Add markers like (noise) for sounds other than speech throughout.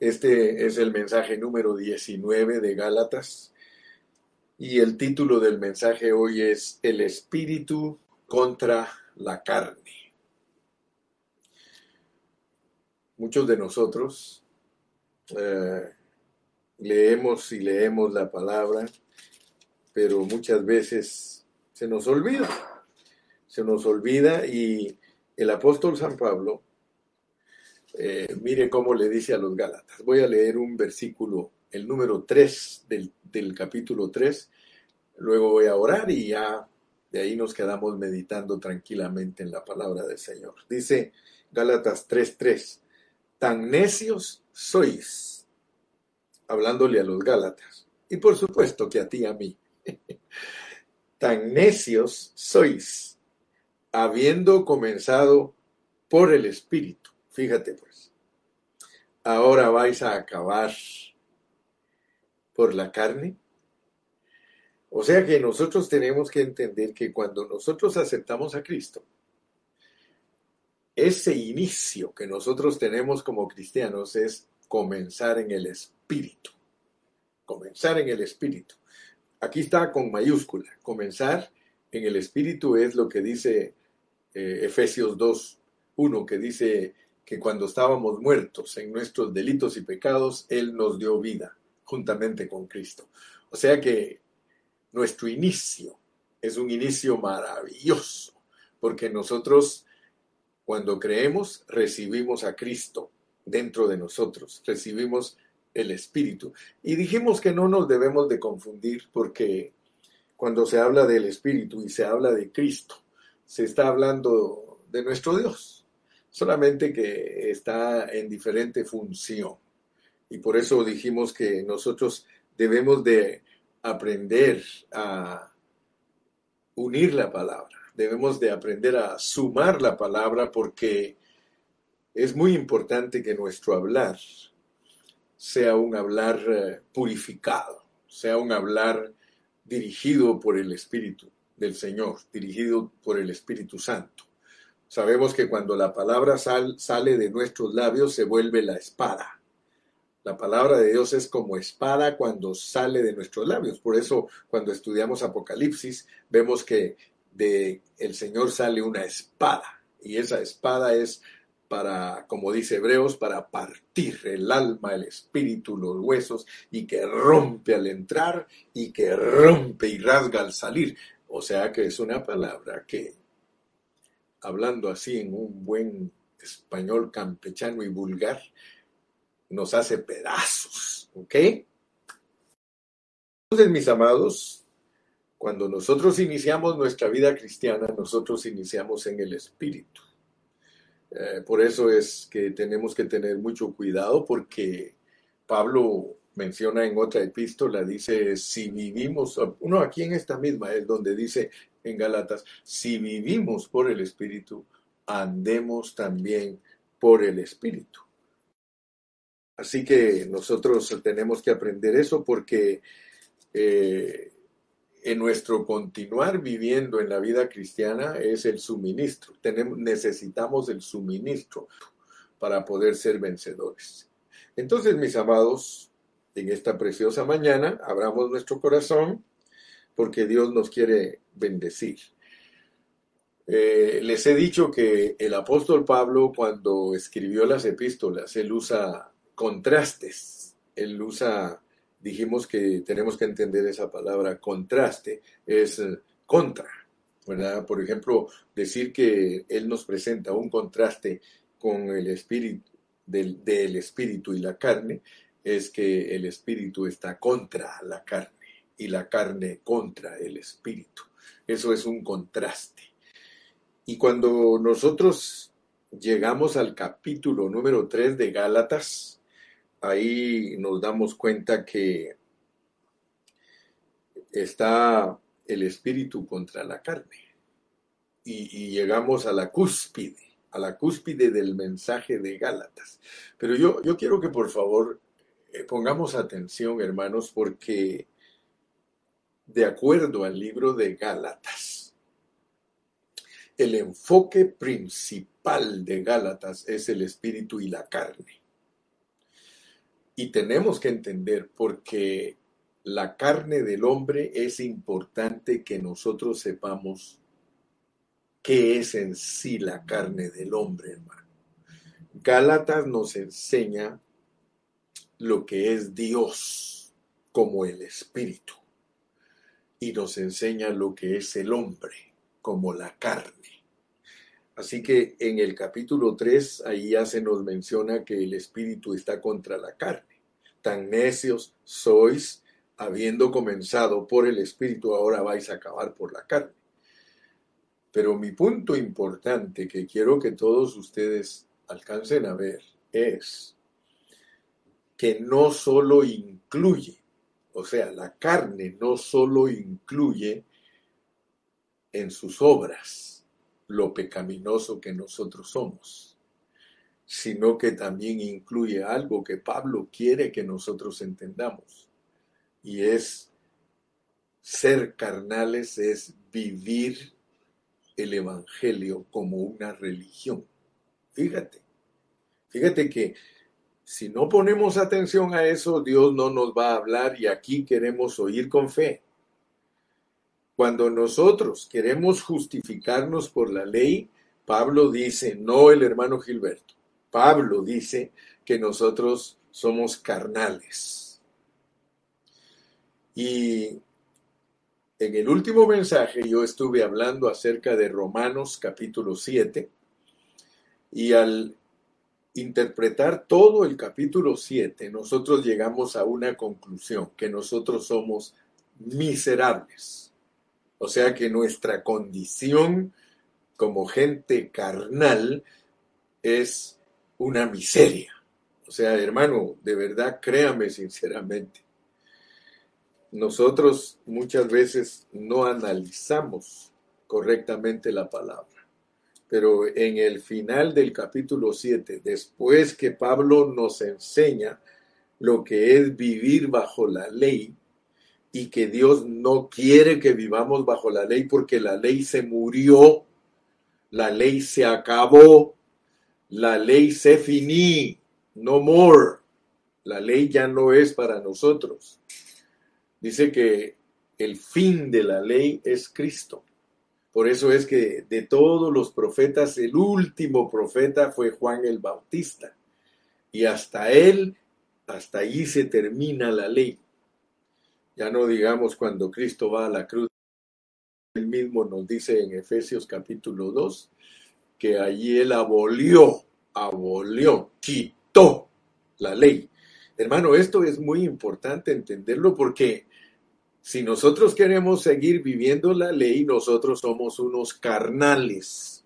Este es el mensaje número 19 de Gálatas y el título del mensaje hoy es El espíritu contra la carne. Muchos de nosotros eh, leemos y leemos la palabra, pero muchas veces se nos olvida. Se nos olvida y el apóstol San Pablo eh, mire cómo le dice a los Gálatas. Voy a leer un versículo, el número 3 del, del capítulo 3. Luego voy a orar y ya de ahí nos quedamos meditando tranquilamente en la palabra del Señor. Dice Gálatas 3:3, tan necios sois, hablándole a los Gálatas, y por supuesto que a ti y a mí, (laughs) tan necios sois, habiendo comenzado por el Espíritu Fíjate pues, ahora vais a acabar por la carne. O sea que nosotros tenemos que entender que cuando nosotros aceptamos a Cristo, ese inicio que nosotros tenemos como cristianos es comenzar en el Espíritu. Comenzar en el Espíritu. Aquí está con mayúscula. Comenzar en el Espíritu es lo que dice eh, Efesios 2, 1, que dice, que cuando estábamos muertos en nuestros delitos y pecados, Él nos dio vida juntamente con Cristo. O sea que nuestro inicio es un inicio maravilloso, porque nosotros cuando creemos recibimos a Cristo dentro de nosotros, recibimos el Espíritu. Y dijimos que no nos debemos de confundir porque cuando se habla del Espíritu y se habla de Cristo, se está hablando de nuestro Dios solamente que está en diferente función. Y por eso dijimos que nosotros debemos de aprender a unir la palabra, debemos de aprender a sumar la palabra porque es muy importante que nuestro hablar sea un hablar eh, purificado, sea un hablar dirigido por el Espíritu del Señor, dirigido por el Espíritu Santo. Sabemos que cuando la palabra sale de nuestros labios se vuelve la espada. La palabra de Dios es como espada cuando sale de nuestros labios. Por eso cuando estudiamos Apocalipsis vemos que de el Señor sale una espada y esa espada es para, como dice Hebreos, para partir el alma, el espíritu, los huesos y que rompe al entrar y que rompe y rasga al salir. O sea que es una palabra que hablando así en un buen español campechano y vulgar, nos hace pedazos, ¿ok? Entonces, mis amados, cuando nosotros iniciamos nuestra vida cristiana, nosotros iniciamos en el Espíritu. Eh, por eso es que tenemos que tener mucho cuidado porque Pablo menciona en otra epístola, dice, si vivimos, uno aquí en esta misma es donde dice, en Galatas, si vivimos por el Espíritu, andemos también por el Espíritu. Así que nosotros tenemos que aprender eso porque eh, en nuestro continuar viviendo en la vida cristiana es el suministro. Tenemos, necesitamos el suministro para poder ser vencedores. Entonces, mis amados, en esta preciosa mañana, abramos nuestro corazón porque Dios nos quiere bendecir. Eh, les he dicho que el apóstol Pablo cuando escribió las epístolas, él usa contrastes, él usa, dijimos que tenemos que entender esa palabra, contraste, es contra, ¿verdad? Por ejemplo, decir que él nos presenta un contraste con el espíritu, del, del espíritu y la carne, es que el espíritu está contra la carne y la carne contra el espíritu. Eso es un contraste. Y cuando nosotros llegamos al capítulo número 3 de Gálatas, ahí nos damos cuenta que está el espíritu contra la carne. Y, llegamos a la cúspide, a la cúspide del mensaje de Gálatas. Pero yo, yo quiero que por favor eh, pongamos atención, hermanos, porque de acuerdo al libro de Gálatas. El enfoque principal de Gálatas es el espíritu y la carne. Y tenemos que entender porque la carne del hombre es importante que nosotros sepamos qué es en sí la carne del hombre, hermano. Gálatas nos enseña lo que es Dios como el espíritu y nos enseña lo que es el hombre como la carne. Así que en el capítulo 3 ahí ya se nos menciona que el espíritu está contra la carne. Tan necios sois, habiendo comenzado por el espíritu, ahora vais a acabar por la carne. Pero mi punto importante que quiero que todos ustedes alcancen a ver es que no solo incluye, o sea, la carne no solo incluye en sus obras, lo pecaminoso que nosotros somos, sino que también incluye algo que Pablo quiere que nosotros entendamos, y es ser carnales, es vivir el Evangelio como una religión. Fíjate, fíjate que si no ponemos atención a eso, Dios no nos va a hablar y aquí queremos oír con fe. Cuando nosotros queremos justificarnos por la ley, Pablo dice, no el hermano Gilberto, Pablo dice que nosotros somos carnales. Y en el último mensaje yo estuve hablando acerca de Romanos capítulo 7 y al interpretar todo el capítulo 7 nosotros llegamos a una conclusión, que nosotros somos miserables o sea que nuestra condición como gente carnal es una miseria. O sea, hermano, de verdad, créame sinceramente. Nosotros muchas veces no analizamos correctamente la palabra. Pero en el final del capítulo 7, después que Pablo nos enseña lo que es vivir bajo la ley, y que Dios no quiere que vivamos bajo la ley porque la ley se murió, la ley se acabó, la ley se finí, no more. La ley ya no es para nosotros. Dice que el fin de la ley es Cristo. Por eso es que de todos los profetas, el último profeta fue Juan el Bautista. Y hasta él, hasta allí se termina la ley. Ya no digamos cuando Cristo va a la cruz, él mismo nos dice en Efesios capítulo 2 que allí él abolió, abolió, quitó la ley. Hermano, esto es muy importante entenderlo porque si nosotros queremos seguir viviendo la ley, nosotros somos unos carnales.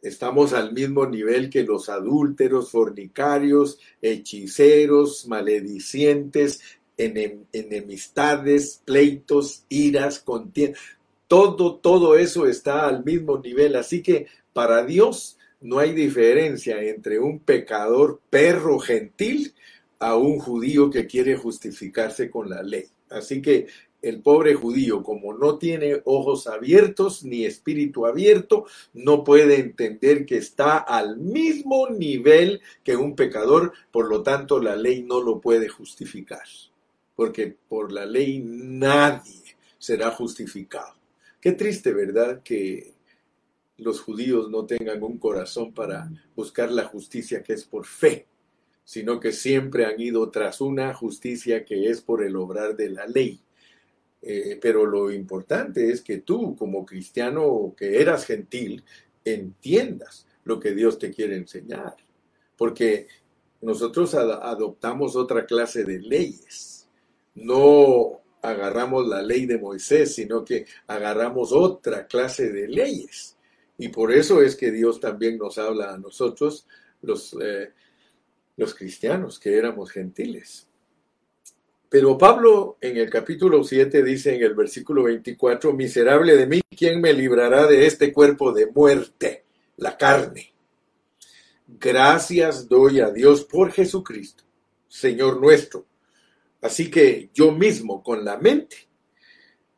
Estamos al mismo nivel que los adúlteros, fornicarios, hechiceros, maledicientes, enemistades, pleitos, iras, contiendas. Todo, todo eso está al mismo nivel. Así que para Dios no hay diferencia entre un pecador perro gentil a un judío que quiere justificarse con la ley. Así que el pobre judío, como no tiene ojos abiertos ni espíritu abierto, no puede entender que está al mismo nivel que un pecador, por lo tanto la ley no lo puede justificar porque por la ley nadie será justificado. Qué triste, ¿verdad? Que los judíos no tengan un corazón para buscar la justicia que es por fe, sino que siempre han ido tras una justicia que es por el obrar de la ley. Eh, pero lo importante es que tú, como cristiano que eras gentil, entiendas lo que Dios te quiere enseñar, porque nosotros adoptamos otra clase de leyes no agarramos la ley de Moisés, sino que agarramos otra clase de leyes. Y por eso es que Dios también nos habla a nosotros, los, eh, los cristianos, que éramos gentiles. Pero Pablo en el capítulo 7 dice en el versículo 24, miserable de mí, ¿quién me librará de este cuerpo de muerte? La carne. Gracias doy a Dios por Jesucristo, Señor nuestro Así que yo mismo con la mente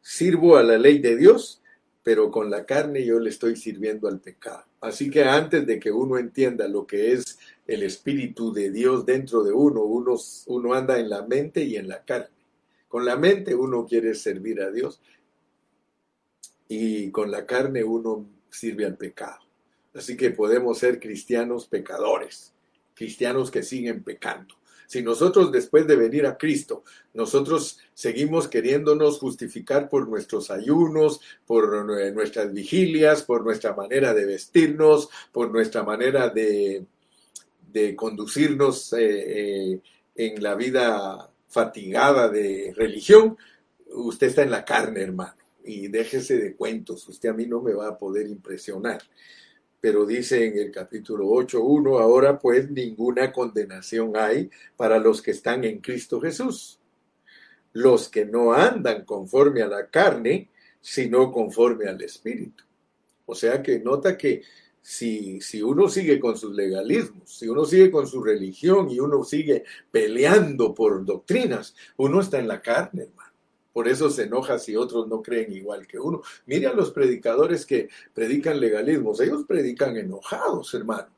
sirvo a la ley de Dios, pero con la carne yo le estoy sirviendo al pecado. Así que antes de que uno entienda lo que es el Espíritu de Dios dentro de uno. uno. Uno anda en la mente y en la carne. Con la mente uno quiere servir a Dios y con la carne uno sirve al pecado. Así que podemos ser cristianos pecadores, cristianos que siguen pecando. Si nosotros después de venir a Cristo, nosotros seguimos queriéndonos justificar por nuestros ayunos, por nuestras vigilias, por nuestra manera de vestirnos, por nuestra manera de, de conducirnos eh, eh, en la vida fatigada de religión, usted está en la carne, hermano, y déjese de cuentos, usted a mí no me va a poder impresionar. Pero dice en el capítulo 8.1, ahora pues ninguna condenación hay para los que están en Cristo Jesús, los que no andan conforme a la carne, sino conforme al Espíritu. O sea que nota que si, uno sigue con sus legalismos, si uno sigue con su religión y uno sigue peleando por doctrinas, uno está en la carne, hermano. Por eso se enoja si otros no creen igual que uno. Mire a los predicadores que predican legalismos. Ellos predican enojados, hermano.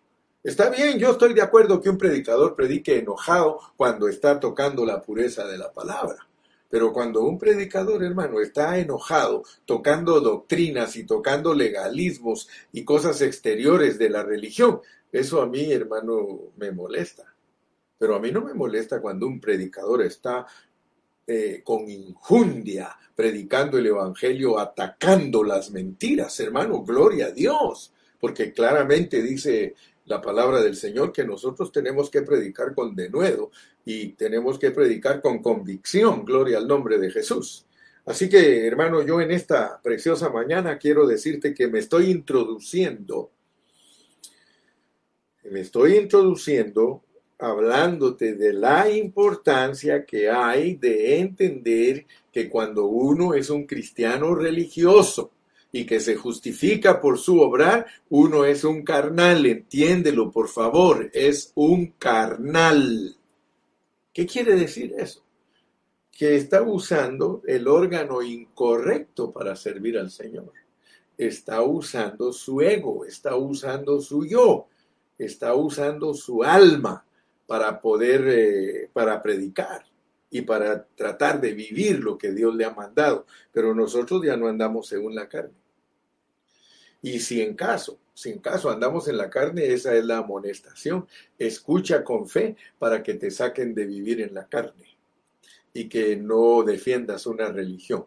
Está bien, yo estoy de acuerdo que un predicador predique enojado cuando está tocando la pureza de la palabra. Pero cuando un predicador, hermano, está enojado, tocando doctrinas y tocando legalismos y cosas exteriores de la religión, eso a mí, hermano, me molesta. Pero a mí no me molesta cuando un predicador está eh, con injundia, predicando el Evangelio, atacando las mentiras, hermano, gloria a Dios, porque claramente dice la palabra del Señor que nosotros tenemos que predicar con denuedo y tenemos que predicar con convicción, gloria al nombre de Jesús. Así que, hermano, yo en esta preciosa mañana quiero decirte que me estoy introduciendo, me estoy introduciendo hablándote de la importancia que hay de entender que cuando uno es un cristiano religioso y que se justifica por su obrar, uno es un carnal, entiéndelo por favor, es un carnal. ¿Qué quiere decir eso? Que está usando el órgano incorrecto para servir al Señor. Está usando su ego, está usando su yo, está usando su alma para poder, eh, para predicar y para tratar de vivir lo que Dios le ha mandado. Pero nosotros ya no andamos según la carne. Y si en caso, si en caso andamos en la carne, esa es la amonestación. Escucha con fe para que te saquen de vivir en la carne y que no defiendas una religión.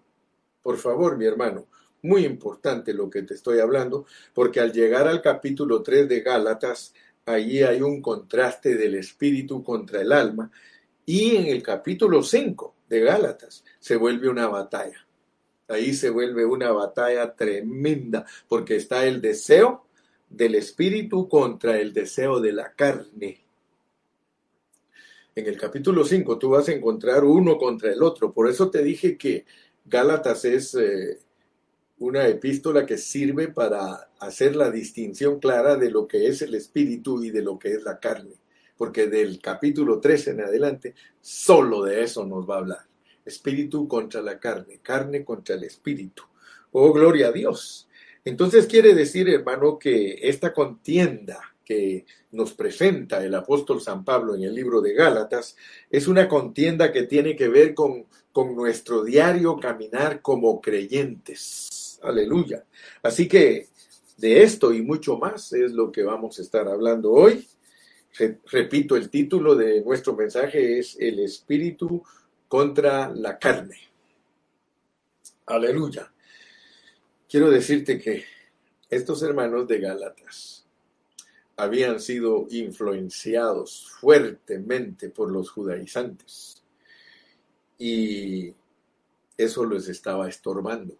Por favor, mi hermano, muy importante lo que te estoy hablando, porque al llegar al capítulo 3 de Gálatas, allí hay un contraste del espíritu contra el alma. Y en el capítulo 5 de Gálatas se vuelve una batalla. Ahí se vuelve una batalla tremenda porque está el deseo del espíritu contra el deseo de la carne. En el capítulo 5 tú vas a encontrar uno contra el otro. Por eso te dije que Gálatas es eh, una epístola que sirve para hacer la distinción clara de lo que es el espíritu y de lo que es la carne, porque del capítulo 13 en adelante solo de eso nos va a hablar. Espíritu contra la carne, carne contra el espíritu. Oh, gloria a Dios. Entonces quiere decir, hermano, que esta contienda que nos presenta el apóstol San Pablo en el libro de Gálatas es una contienda que tiene que ver con, con nuestro diario caminar como creyentes Aleluya. Así que de esto y mucho más es lo que vamos a estar hablando hoy. Repito, el título de nuestro mensaje es El espíritu contra la carne. Aleluya. Quiero decirte que estos hermanos de Gálatas habían sido influenciados fuertemente por los judaizantes y eso les estaba estorbando.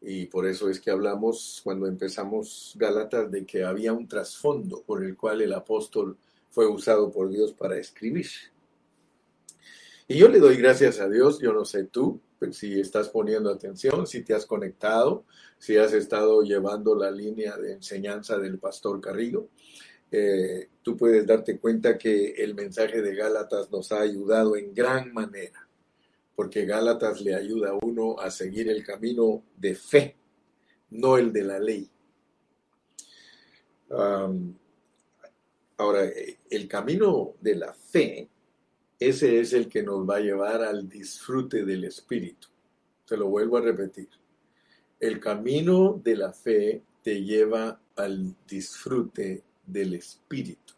Y por eso es que hablamos cuando empezamos Gálatas de que había un trasfondo por el cual el apóstol fue usado por Dios para escribir. Y yo le doy gracias a Dios, yo no sé tú, si estás poniendo atención, si te has conectado, si has estado llevando la línea de enseñanza del pastor Carrillo, eh, tú puedes darte cuenta que el mensaje de Gálatas nos ha ayudado en gran manera porque Gálatas le ayuda a uno a seguir el camino de fe, no el de la ley. Ahora, eh, el camino de la fe, ese es el que nos va a llevar al disfrute del Espíritu. Se lo vuelvo a repetir. El camino de la fe te lleva al disfrute del Espíritu.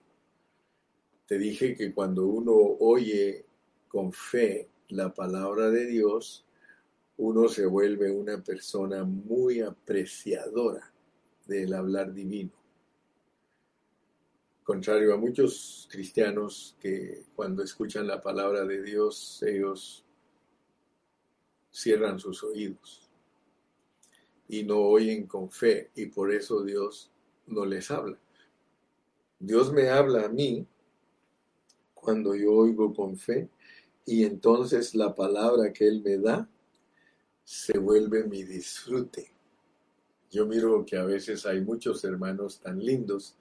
Te dije que cuando uno oye con fe la palabra de Dios, uno se vuelve una persona muy apreciadora del hablar divino. Contrario a muchos cristianos que cuando escuchan la palabra de Dios, ellos cierran sus oídos y no oyen con fe y por eso Dios no les habla. Dios me habla a mí cuando yo oigo con fe y entonces la palabra que Él me da se vuelve mi disfrute. Yo miro que a veces hay muchos hermanos tan lindos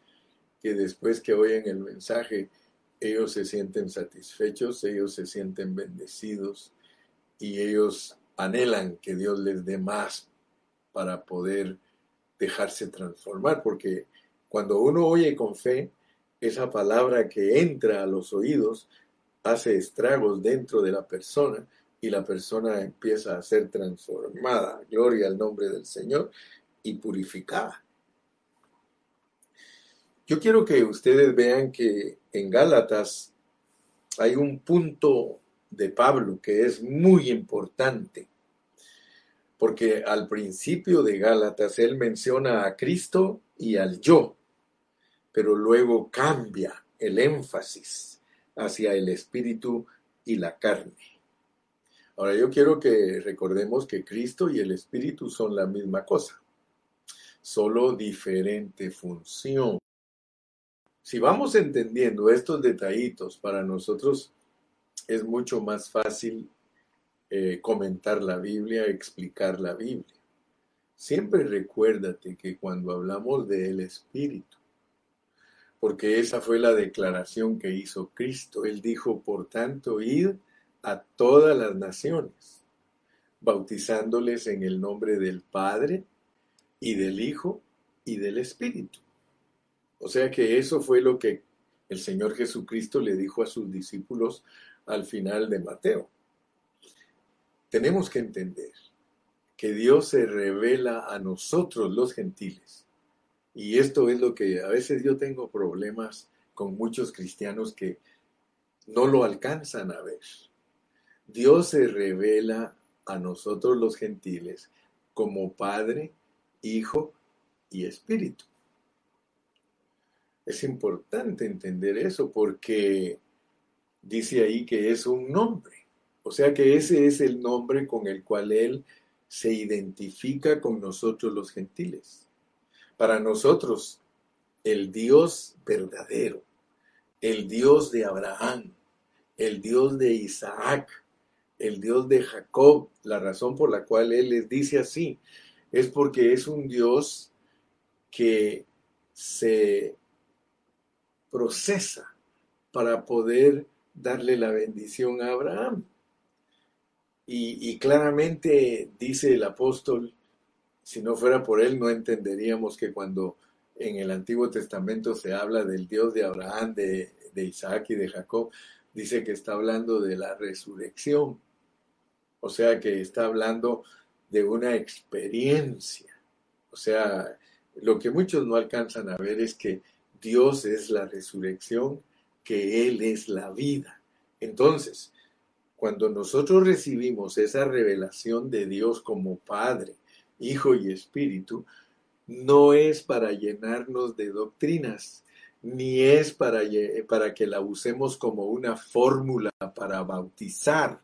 que después que oyen el mensaje, ellos se sienten satisfechos, ellos se sienten bendecidos y ellos anhelan que Dios les dé más para poder dejarse transformar, porque cuando uno oye con fe, esa palabra que entra a los oídos hace estragos dentro de la persona y la persona empieza a ser transformada, gloria al nombre del Señor, y purificada. Yo quiero que ustedes vean que en Gálatas hay un punto de Pablo que es muy importante, porque al principio de Gálatas él menciona a Cristo y al yo, pero luego cambia el énfasis hacia el espíritu y la carne. Ahora yo quiero que recordemos que Cristo y el Espíritu son la misma cosa, solo diferente función. Si vamos entendiendo estos detallitos, para nosotros es mucho más fácil eh, comentar la Biblia, explicar la Biblia. Siempre recuérdate que cuando hablamos del Espíritu, porque esa fue la declaración que hizo Cristo, Él dijo, por tanto, id a todas las naciones, bautizándoles en el nombre del Padre y del Hijo y del Espíritu. O sea que eso fue lo que el Señor Jesucristo le dijo a sus discípulos al final de Mateo. Tenemos que entender que Dios se revela a nosotros los gentiles. Y esto es lo que a veces yo tengo problemas con muchos cristianos que no lo alcanzan a ver. Dios se revela a nosotros los gentiles como Padre, Hijo y Espíritu. Es importante entender eso porque dice ahí que es un nombre. O sea que ese es el nombre con el cual Él se identifica con nosotros los gentiles. Para nosotros, el Dios verdadero, el Dios de Abraham, el Dios de Isaac, el Dios de Jacob, la razón por la cual Él les dice así, es porque es un Dios que se procesa para poder darle la bendición a Abraham. Y, claramente dice el apóstol, si no fuera por él, no entenderíamos que cuando en el Antiguo Testamento se habla del Dios de Abraham, de, Isaac y de Jacob, dice que está hablando de la resurrección. O sea que está hablando de una experiencia. O sea, lo que muchos no alcanzan a ver es que Dios es la resurrección, que Él es la vida. Entonces, cuando nosotros recibimos esa revelación de Dios como Padre, Hijo y Espíritu, no es para llenarnos de doctrinas, ni es para, para que la usemos como una fórmula para bautizar,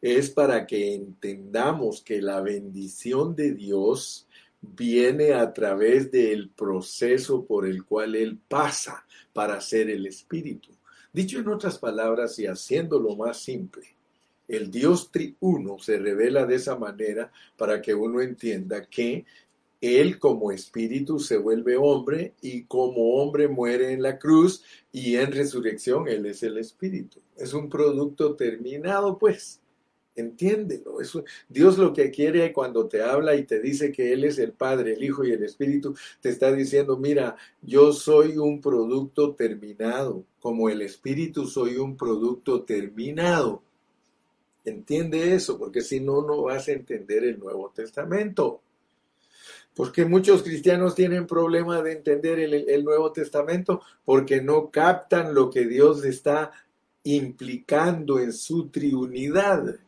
es para que entendamos que la bendición de Dios viene a través del proceso por el cual Él pasa para ser el Espíritu. Dicho en otras palabras y haciéndolo más simple, el Dios triuno se revela de esa manera para que uno entienda que Él como Espíritu se vuelve hombre y como hombre muere en la cruz y en resurrección Él es el Espíritu. Es un producto terminado, pues Entiéndelo. Eso, Dios lo que quiere cuando te habla y te dice que Él es el Padre, el Hijo y el Espíritu, te está diciendo, mira, yo soy un producto terminado. Como el Espíritu soy un producto terminado. Entiende eso, porque si no, no vas a entender el Nuevo Testamento. Porque muchos cristianos tienen problema de entender el, el, Nuevo Testamento porque no captan lo que Dios está implicando en su triunidad.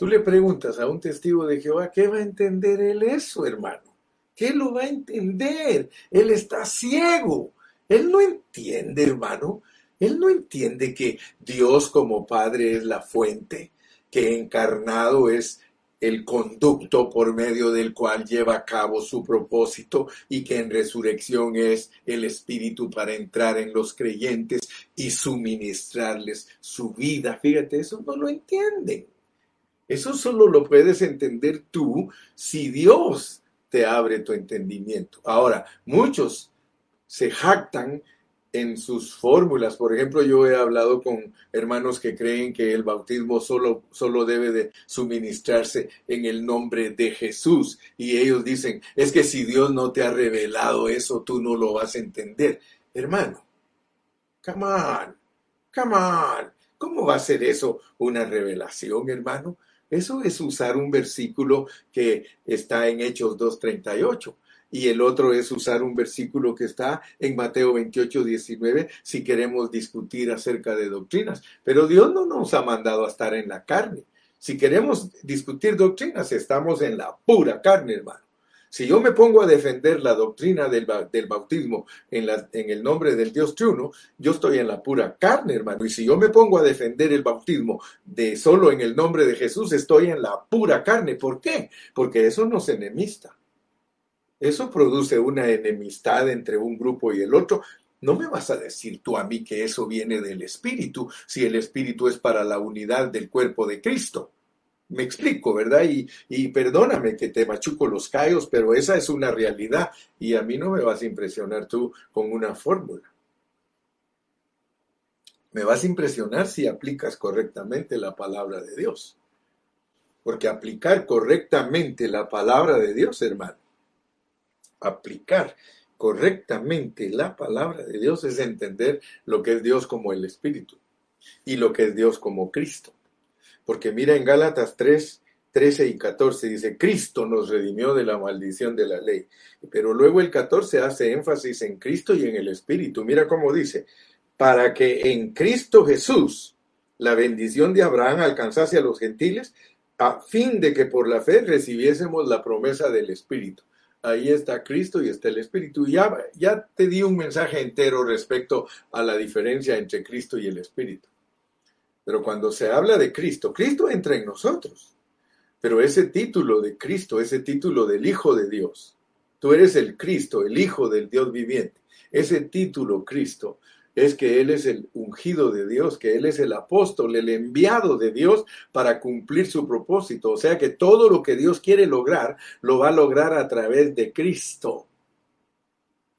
Tú le preguntas a un testigo de Jehová, ¿qué va a entender él eso, hermano? ¿Qué lo va a entender? Él está ciego. Él no entiende, hermano. Él no entiende que Dios como Padre es la fuente, que encarnado es el conducto por medio del cual lleva a cabo su propósito y que en resurrección es el Espíritu para entrar en los creyentes y suministrarles su vida. Fíjate, eso no lo entienden. Eso solo lo puedes entender tú si Dios te abre tu entendimiento. Ahora, muchos se jactan en sus fórmulas. Por ejemplo, yo he hablado con hermanos que creen que el bautismo solo, solo debe de suministrarse en el nombre de Jesús. Y ellos dicen, es que si Dios no te ha revelado eso, tú no lo vas a entender. Hermano, come on, come on. ¿Cómo va a ser eso una revelación, hermano? Eso es usar un versículo que está en Hechos 2.38 y el otro es usar un versículo que está en Mateo 28, 19, si queremos discutir acerca de doctrinas. Pero Dios no nos ha mandado a estar en la carne. Si queremos discutir doctrinas, estamos en la pura carne, hermano. Si yo me pongo a defender la doctrina del, bautismo en, en, el nombre del Dios triuno, yo estoy en la pura carne, hermano. Y si yo me pongo a defender el bautismo de solo en el nombre de Jesús, estoy en la pura carne. ¿Por qué? Porque eso nos enemista. Eso produce una enemistad entre un grupo y el otro. No me vas a decir tú a mí que eso viene del Espíritu, si el Espíritu es para la unidad del cuerpo de Cristo. Me explico, ¿verdad? Y, perdóname que te machuco los callos, pero esa es una realidad y a mí no me vas a impresionar tú con una fórmula. Me vas a impresionar si aplicas correctamente la palabra de Dios. Porque aplicar correctamente la palabra de Dios, hermano, aplicar correctamente la palabra de Dios es entender lo que es Dios como el Espíritu y lo que es Dios como Cristo. Porque mira en Gálatas 3, 13 y 14 dice, Cristo nos redimió de la maldición de la ley. Pero luego el 14 hace énfasis en Cristo y en el Espíritu. Mira cómo dice, para que en Cristo Jesús la bendición de Abraham alcanzase a los gentiles, a fin de que por la fe recibiésemos la promesa del Espíritu. Ahí está Cristo y está el Espíritu. Ya, ya te di un mensaje entero respecto a la diferencia entre Cristo y el Espíritu. Pero cuando se habla de Cristo, Cristo entra en nosotros. Pero ese título de Cristo, ese título del Hijo de Dios, tú eres el Cristo, el Hijo del Dios viviente. Ese título, Cristo, es que Él es el ungido de Dios, que Él es el apóstol, el enviado de Dios para cumplir su propósito. O sea que todo lo que Dios quiere lograr, lo va a lograr a través de Cristo.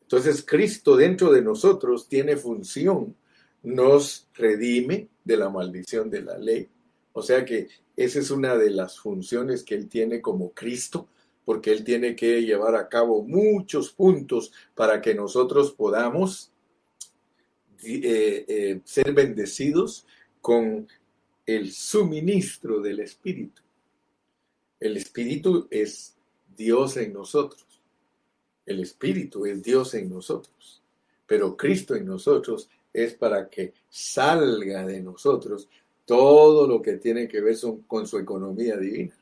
Entonces Cristo dentro de nosotros tiene función, nos redime, de la maldición de la ley. O sea que esa es una de las funciones que Él tiene como Cristo, porque Él tiene que llevar a cabo muchos puntos para que nosotros podamos eh, eh, ser bendecidos con el suministro del Espíritu. El Espíritu es Dios en nosotros. El Espíritu es Dios en nosotros. Pero Cristo en nosotros es para que salga de nosotros todo lo que tiene que ver con su economía divina.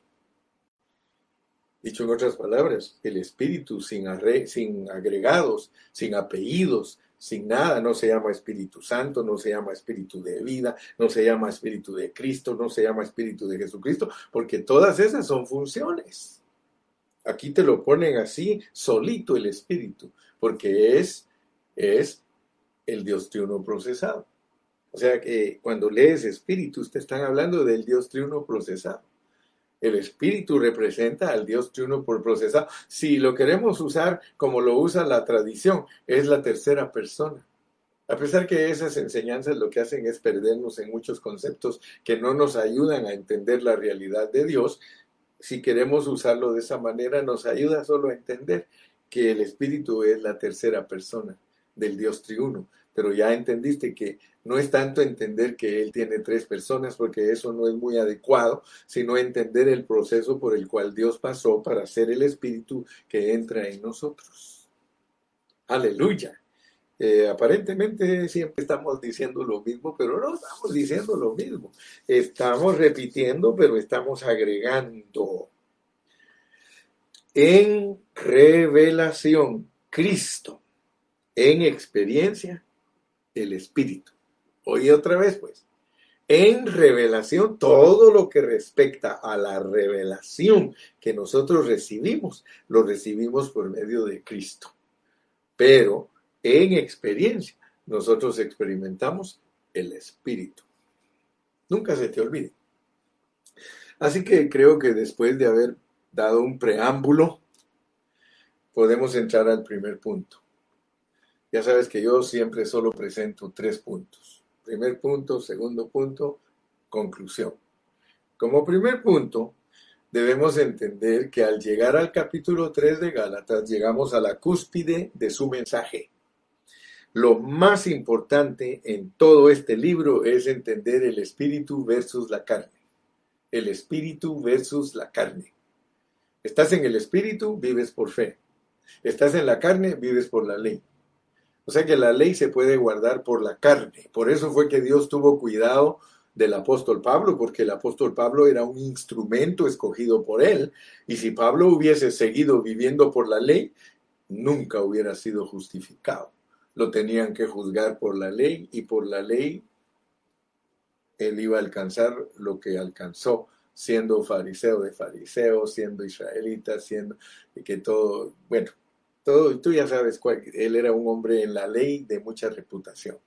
Dicho en otras palabras, el espíritu sin, sin agregados, sin apellidos, sin nada, no se llama Espíritu Santo, no se llama Espíritu de vida, no se llama Espíritu de Cristo, no se llama Espíritu de Jesucristo, porque todas esas son funciones. Aquí te lo ponen así, solito el Espíritu, porque es, es el Dios triuno procesado. O sea que cuando lees espíritus te están hablando del Dios triuno procesado. El espíritu representa al Dios triuno por procesado. Si lo queremos usar como lo usa la tradición, es la tercera persona. A pesar que esas enseñanzas lo que hacen es perdernos en muchos conceptos que no nos ayudan a entender la realidad de Dios, si queremos usarlo de esa manera, nos ayuda solo a entender que el Espíritu es la tercera persona del Dios triuno. Pero ya entendiste que no es tanto entender que Él tiene tres personas, porque eso no es muy adecuado, sino entender el proceso por el cual Dios pasó para ser el Espíritu que entra en nosotros. Aleluya. Eh, aparentemente siempre estamos diciendo lo mismo, pero no estamos diciendo lo mismo. Estamos repitiendo, pero estamos agregando. En revelación, Cristo. En experiencia, el Espíritu. Hoy otra vez, pues. En revelación, todo lo que respecta a la revelación que nosotros recibimos, lo recibimos por medio de Cristo. Pero en experiencia, nosotros experimentamos el Espíritu. Nunca se te olvide. Así que creo que después de haber dado un preámbulo, podemos entrar al primer punto. Ya sabes que yo siempre solo presento tres puntos. Primer punto, segundo punto, conclusión. Como primer punto, debemos entender que al llegar al capítulo 3 de Gálatas, llegamos a la cúspide de su mensaje. Lo más importante en todo este libro es entender el espíritu versus la carne. El espíritu versus la carne. Estás en el espíritu, vives por fe. Estás en la carne, vives por la ley. O sea que la ley se puede guardar por la carne. Por eso fue que Dios tuvo cuidado del apóstol Pablo, porque el apóstol Pablo era un instrumento escogido por él. Y si Pablo hubiese seguido viviendo por la ley, nunca hubiera sido justificado lo tenían que juzgar por la ley y por la ley él iba a alcanzar lo que alcanzó siendo fariseo de fariseo, siendo israelita, siendo que todo, bueno, tú ya sabes cuál, él era un hombre en la ley de mucha reputación.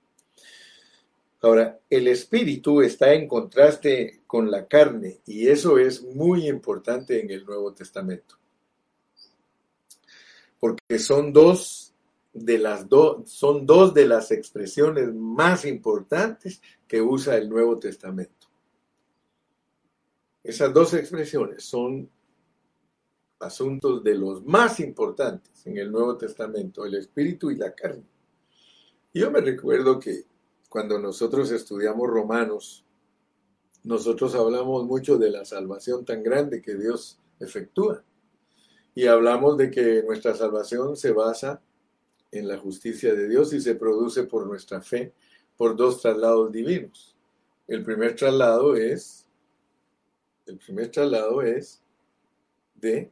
Ahora, el espíritu está en contraste con la carne y eso es muy importante en el Nuevo Testamento. Porque son dos de las son dos de las expresiones más importantes que usa el Nuevo Testamento. Esas dos expresiones son asuntos de los más importantes en el Nuevo Testamento, el espíritu y la carne. Yo me recuerdo que cuando nosotros estudiamos Romanos, nosotros hablamos mucho de la salvación tan grande que Dios efectúa. Y hablamos de que nuestra salvación se basa en la justicia de Dios y se produce por nuestra fe por dos traslados divinos. El primer traslado es el primer traslado es de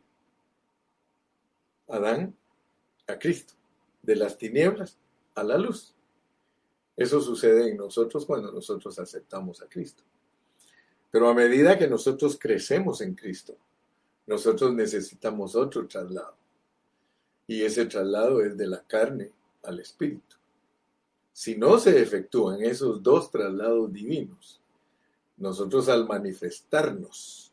Adán a Cristo, de las tinieblas a la luz. Eso sucede en nosotros cuando nosotros aceptamos a Cristo. Pero a medida que nosotros crecemos en Cristo, nosotros necesitamos otro traslado. Y ese traslado es de la carne al espíritu. Si no se efectúan esos dos traslados divinos, nosotros al manifestarnos,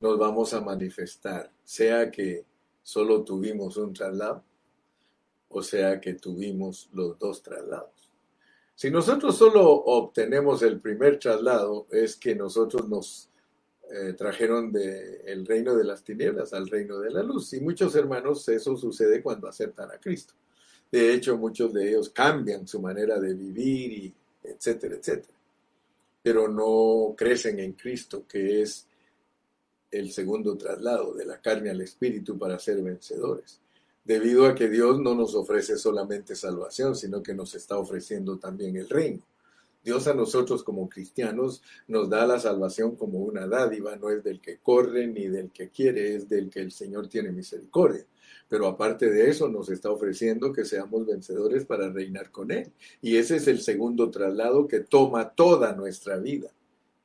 nos vamos a manifestar, sea que solo tuvimos un traslado, o sea que tuvimos los dos traslados. Si nosotros solo obtenemos el primer traslado, es que nosotros nos eh, trajeron del reino de las tinieblas al reino de la luz. Y muchos hermanos, eso sucede cuando aceptan a Cristo. De hecho, muchos de ellos cambian su manera de vivir y etcétera, etcétera. Pero no crecen en Cristo, que es el segundo traslado de la carne al espíritu para ser vencedores. Debido a que Dios no nos ofrece solamente salvación, sino que nos está ofreciendo también el reino. Dios a nosotros como cristianos nos da la salvación como una dádiva, no es del que corre ni del que quiere, es del que el Señor tiene misericordia. Pero aparte de eso nos está ofreciendo que seamos vencedores para reinar con Él. Y ese es el segundo traslado que toma toda nuestra vida.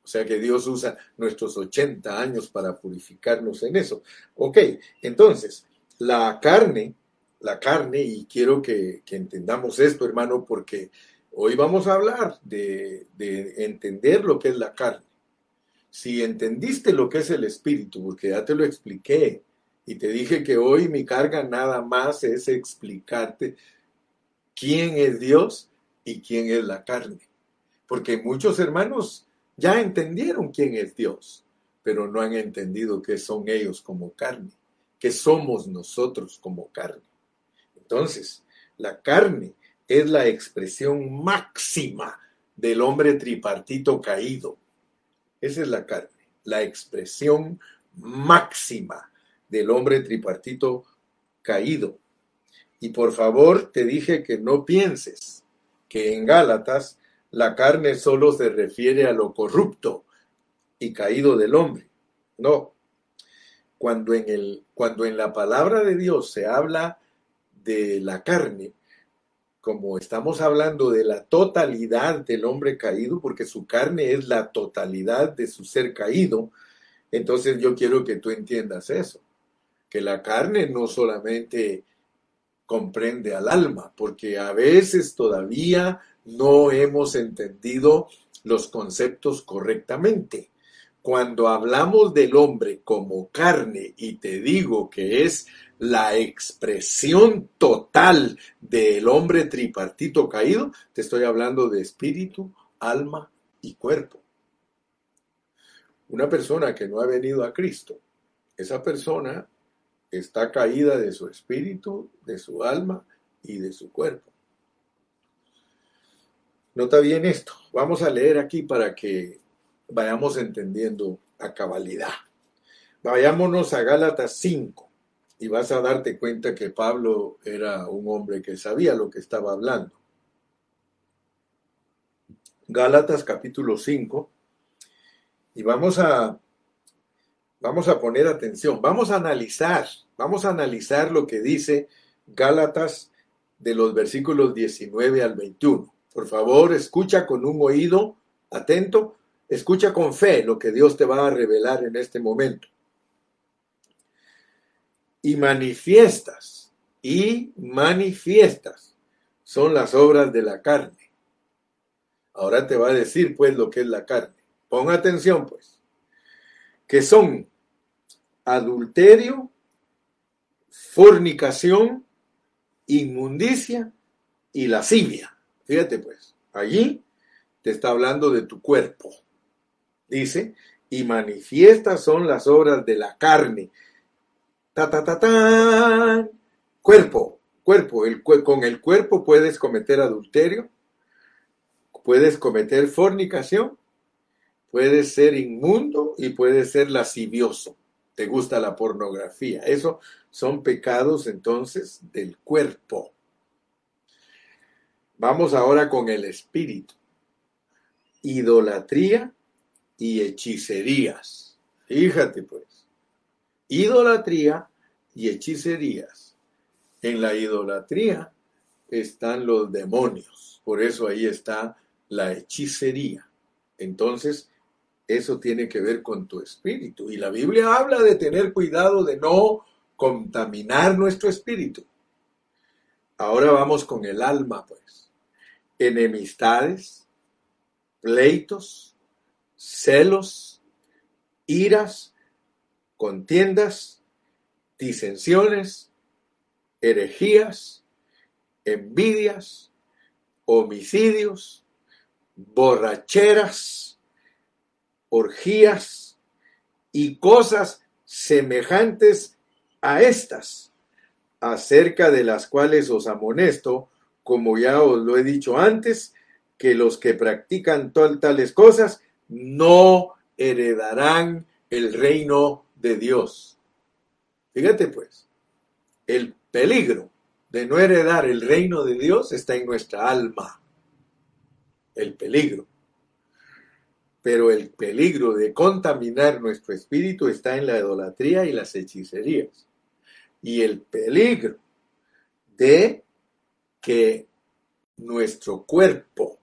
O sea que Dios usa nuestros 80 años para purificarnos en eso. Ok, entonces, la carne, la carne, y quiero que, que entendamos esto, hermano, porque Hoy vamos a hablar de, entender lo que es la carne. Si entendiste lo que es el espíritu, porque ya te lo expliqué y te dije que hoy mi carga nada más es explicarte quién es Dios y quién es la carne. Porque muchos hermanos ya entendieron quién es Dios, pero no han entendido qué son ellos como carne, qué somos nosotros como carne. Entonces, la carne es la expresión máxima del hombre tripartito caído. Esa es la carne, la expresión máxima del hombre tripartito caído. Y por favor, te dije que no pienses que en Gálatas la carne solo se refiere a lo corrupto y caído del hombre. No. Cuando en, el, cuando en la palabra de Dios se habla de la carne, como estamos hablando de la totalidad del hombre caído, porque su carne es la totalidad de su ser caído, entonces yo quiero que tú entiendas eso, que la carne no solamente comprende al alma, porque a veces todavía no hemos entendido los conceptos correctamente. Cuando hablamos del hombre como carne y te digo que es la expresión total del hombre tripartito caído, te estoy hablando de espíritu, alma y cuerpo. Una persona que no ha venido a Cristo, esa persona está caída de su espíritu, de su alma y de su cuerpo. Nota bien esto. Vamos a leer aquí para que vayamos entendiendo a cabalidad. Vayámonos a Gálatas 5 y vas a darte cuenta que Pablo era un hombre que sabía lo que estaba hablando. Gálatas capítulo 5 y vamos a vamos a poner atención, vamos a analizar, vamos a analizar lo que dice Gálatas de los versículos 19 al 21. Por favor, escucha con un oído atento, escucha con fe lo que Dios te va a revelar en este momento. Y manifiestas, y manifiestas son las obras de la carne. Ahora te va a decir pues lo que es la carne. Pon atención pues. Que son adulterio, fornicación, inmundicia y lascivia. Fíjate pues, allí te está hablando de tu cuerpo. Dice, y manifiestas son las obras de la carne. Ta, ta, ta, ta. Cuerpo, cuerpo. Con el cuerpo puedes cometer adulterio, puedes cometer fornicación, puedes ser inmundo y puedes ser lascivioso te gusta la pornografía. Eso son pecados entonces del cuerpo. Vamos ahora con el espíritu. Idolatría y hechicerías. Fíjate pues. Idolatría y hechicerías. En la idolatría están los demonios. Por eso ahí está la hechicería. Entonces, eso tiene que ver con tu espíritu. Y la Biblia habla de tener cuidado de no contaminar nuestro espíritu. Ahora vamos con el alma, pues. Enemistades, pleitos, celos, iras, contiendas, disensiones, herejías, envidias, homicidios, borracheras, orgías y cosas semejantes a estas, acerca de las cuales os amonesto, como ya os lo he dicho antes, que los que practican tales cosas no heredarán el reino de Dios. Fíjate pues, el peligro de no heredar el reino de Dios está en nuestra alma. El peligro. Pero el peligro de contaminar nuestro espíritu está en la idolatría y las hechicerías. Y el peligro de que nuestro cuerpo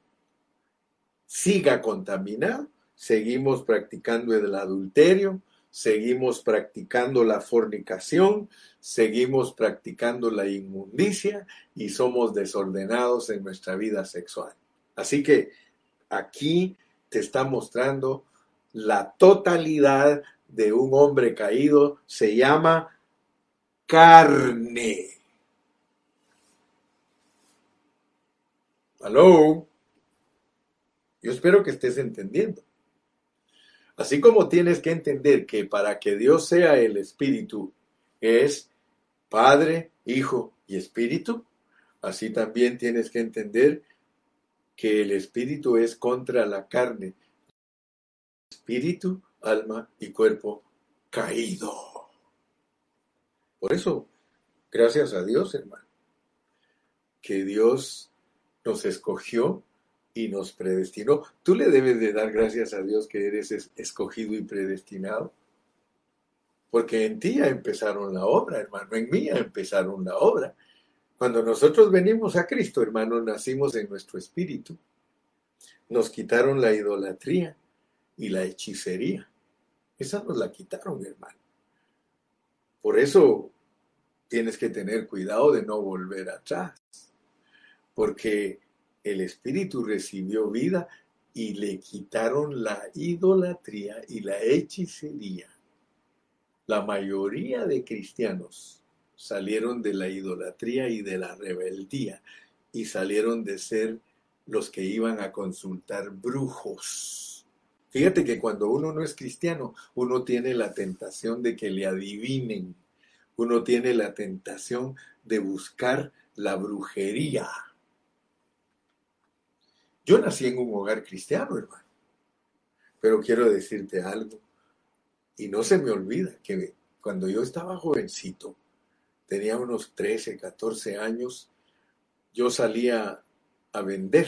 siga contaminado, seguimos practicando el adulterio, seguimos practicando la fornicación, seguimos practicando la inmundicia y somos desordenados en nuestra vida sexual. Así que aquí te está mostrando la totalidad de un hombre caído, se llama carne. Aló. Yo espero que estés entendiendo. Así como tienes que entender que para que Dios sea el Espíritu es Padre, Hijo y Espíritu, así también tienes que entender que el Espíritu es contra la carne. Espíritu, alma y cuerpo caído. Por eso, gracias a Dios, hermano, que Dios nos escogió y nos predestinó. Tú le debes de dar gracias a Dios que eres escogido y predestinado. Porque en ti ya empezaron la obra, hermano, en mí empezaron la obra. Cuando nosotros venimos a Cristo, hermano, nacimos en nuestro espíritu. Nos quitaron la idolatría y la hechicería. Esa nos la quitaron, hermano. Por eso tienes que tener cuidado de no volver atrás. Porque el espíritu recibió vida y le quitaron la idolatría y la hechicería. La mayoría de cristianos salieron de la idolatría y de la rebeldía y salieron de ser los que iban a consultar brujos. Fíjate que cuando uno no es cristiano, uno tiene la tentación de que le adivinen, uno tiene la tentación de buscar la brujería yo nací en un hogar cristiano, hermano. Pero quiero decirte algo. Y no se me olvida que cuando yo estaba jovencito, tenía unos 13, 14 años, yo salía a vender.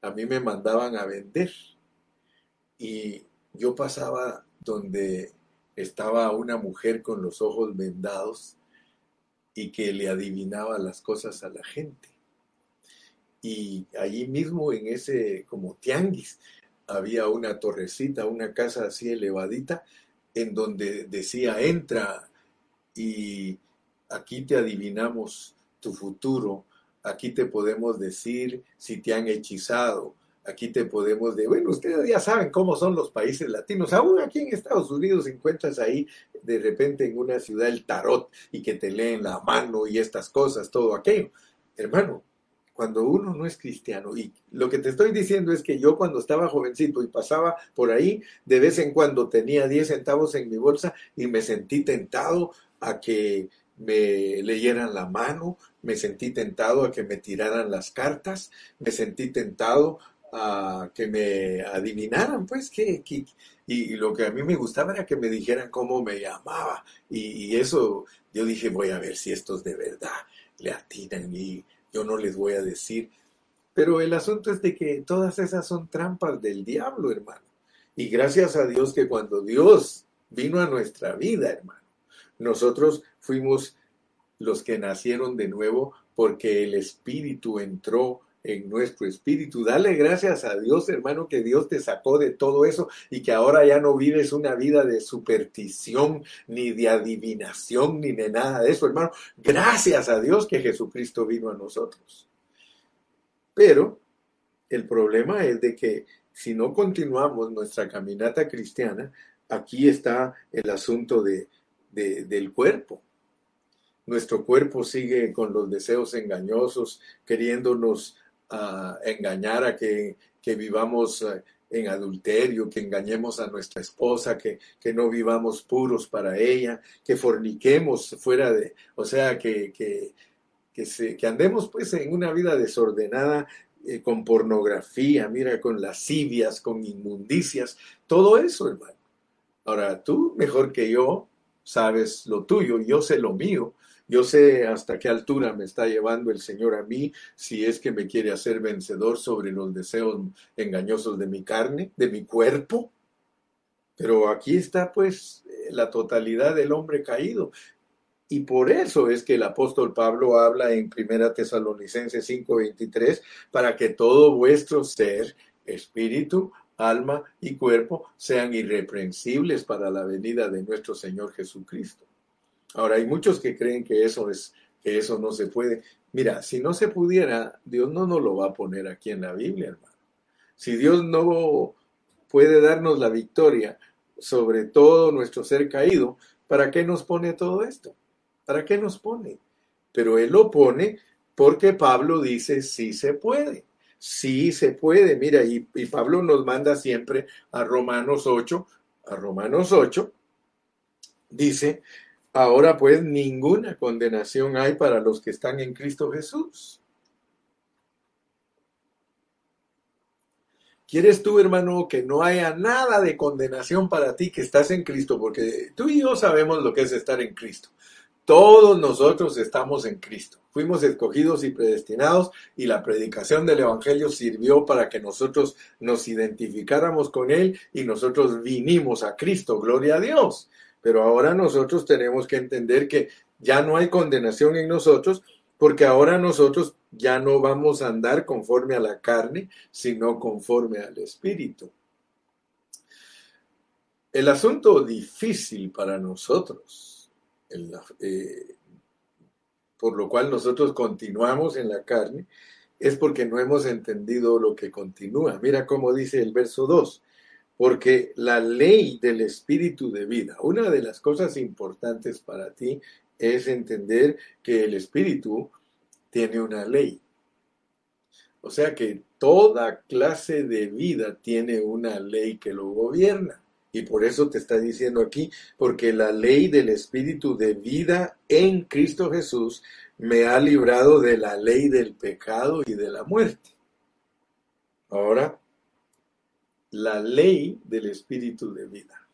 A mí me mandaban a vender. Y yo pasaba donde estaba una mujer con los ojos vendados y que le adivinaba las cosas a la gente y allí mismo en ese como tianguis había una torrecita, una casa así elevadita, en donde decía, entra y aquí te adivinamos tu futuro, aquí te podemos decir si te han hechizado, aquí te podemos decir, bueno, ustedes ya saben cómo son los países latinos, aún aquí en Estados Unidos encuentras ahí de repente en una ciudad el tarot y que te leen la mano y estas cosas, todo aquello. Hermano, cuando uno no es cristiano. Y lo que te estoy diciendo es que yo cuando estaba jovencito y pasaba por ahí, de vez en cuando tenía 10 centavos en mi bolsa y me sentí tentado a que me leyeran la mano, me sentí tentado a que me tiraran las cartas, me sentí tentado a que me adivinaran, pues, que, y, lo que a mí me gustaba era que me dijeran cómo me llamaba, y, y eso yo dije, voy a ver si estos de verdad le atinan y yo no les voy a decir. Pero el asunto es de que todas esas son trampas del diablo, hermano. Y gracias a Dios que cuando Dios vino a nuestra vida, hermano, nosotros fuimos los que nacieron de nuevo porque el Espíritu entró en nuestro espíritu. Dale gracias a Dios, hermano, que Dios te sacó de todo eso y que ahora ya no vives una vida de superstición, ni de adivinación, ni de nada de eso, hermano. Gracias a Dios que Jesucristo vino a nosotros. Pero el problema es de que si no continuamos nuestra caminata cristiana, aquí está el asunto de, del cuerpo. Nuestro cuerpo sigue con los deseos engañosos, queriéndonos a engañar, a que, vivamos eh, en adulterio, que engañemos a nuestra esposa, que, que, no vivamos puros para ella, que forniquemos fuera de, o sea, que, que, que, que andemos pues en una vida desordenada eh, con pornografía, mira, con lascivias, con inmundicias, todo eso, hermano. Ahora, tú mejor que yo sabes lo tuyo, yo sé lo mío, yo sé hasta qué altura me está llevando el Señor a mí, si es que me quiere hacer vencedor sobre los deseos engañosos de mi carne, de mi cuerpo. Pero aquí está pues la totalidad del hombre caído. Y por eso es que el apóstol Pablo habla en 1 Tesalonicenses 5:23, para que todo vuestro ser, espíritu, alma y cuerpo sean irreprensibles para la venida de nuestro Señor Jesucristo. Ahora, hay muchos que creen que eso es que eso no se puede. Mira, si no se pudiera, Dios no nos lo va a poner aquí en la Biblia, hermano. Si Dios no puede darnos la victoria sobre todo nuestro ser caído, ¿para qué nos pone todo esto? ¿Para qué nos pone? Pero Él lo pone Porque Pablo dice, sí se puede, sí se puede. Mira, y, y Pablo nos manda siempre a Romanos 8, a Romanos 8, dice, ahora pues ninguna condenación hay para los que están en Cristo Jesús. ¿Quieres tú, hermano, que no haya nada de condenación para ti que estás en Cristo? Porque tú y yo sabemos lo que es estar en Cristo. Todos nosotros estamos en Cristo. Fuimos escogidos y predestinados y la predicación del Evangelio sirvió para que nosotros nos identificáramos con Él y nosotros vinimos a Cristo. Gloria a Dios. Pero ahora nosotros tenemos que entender que ya no hay condenación en nosotros porque ahora nosotros ya no vamos a andar conforme a la carne, sino conforme al Espíritu. El asunto difícil para nosotros, eh, por lo cual nosotros continuamos en la carne, es porque no hemos entendido lo que continúa. Mira cómo dice el verso 2, porque la ley del espíritu de vida, una de las cosas importantes para ti es entender que el espíritu tiene una ley. O sea que toda clase de vida tiene una ley que lo gobierna. Y por eso te está diciendo aquí, porque la ley del espíritu de vida en Cristo Jesús me ha librado de la ley del pecado y de la muerte. Ahora, la ley del espíritu de vida.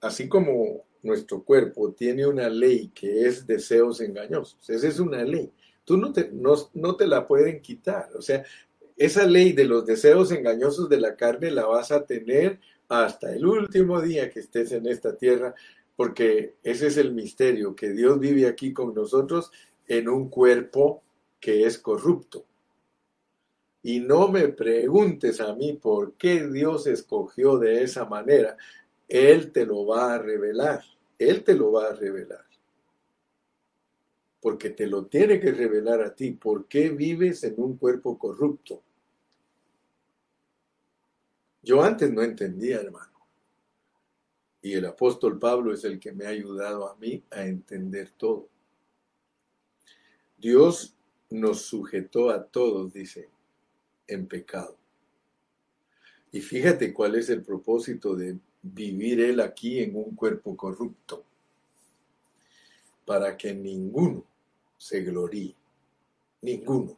Así como nuestro cuerpo tiene una ley que es deseos engañosos, esa es una ley. Tú no te, no, te la pueden quitar. O sea, esa ley de los deseos engañosos de la carne la vas a tener hasta el último día que estés en esta tierra, porque ese es el misterio, que Dios vive aquí con nosotros en un cuerpo que es corrupto. Y no me preguntes a mí por qué Dios escogió de esa manera. Él te lo va a revelar. Él te lo va a revelar. Porque te lo tiene que revelar a ti. ¿Por qué vives en un cuerpo corrupto? Yo antes no entendía, hermano. Y el apóstol Pablo es el que me ha ayudado a mí a entender todo. Dios nos sujetó a todos, dice, en pecado. Y fíjate cuál es el propósito de vivir Él aquí en un cuerpo corrupto, para que ninguno se gloríe, ninguno.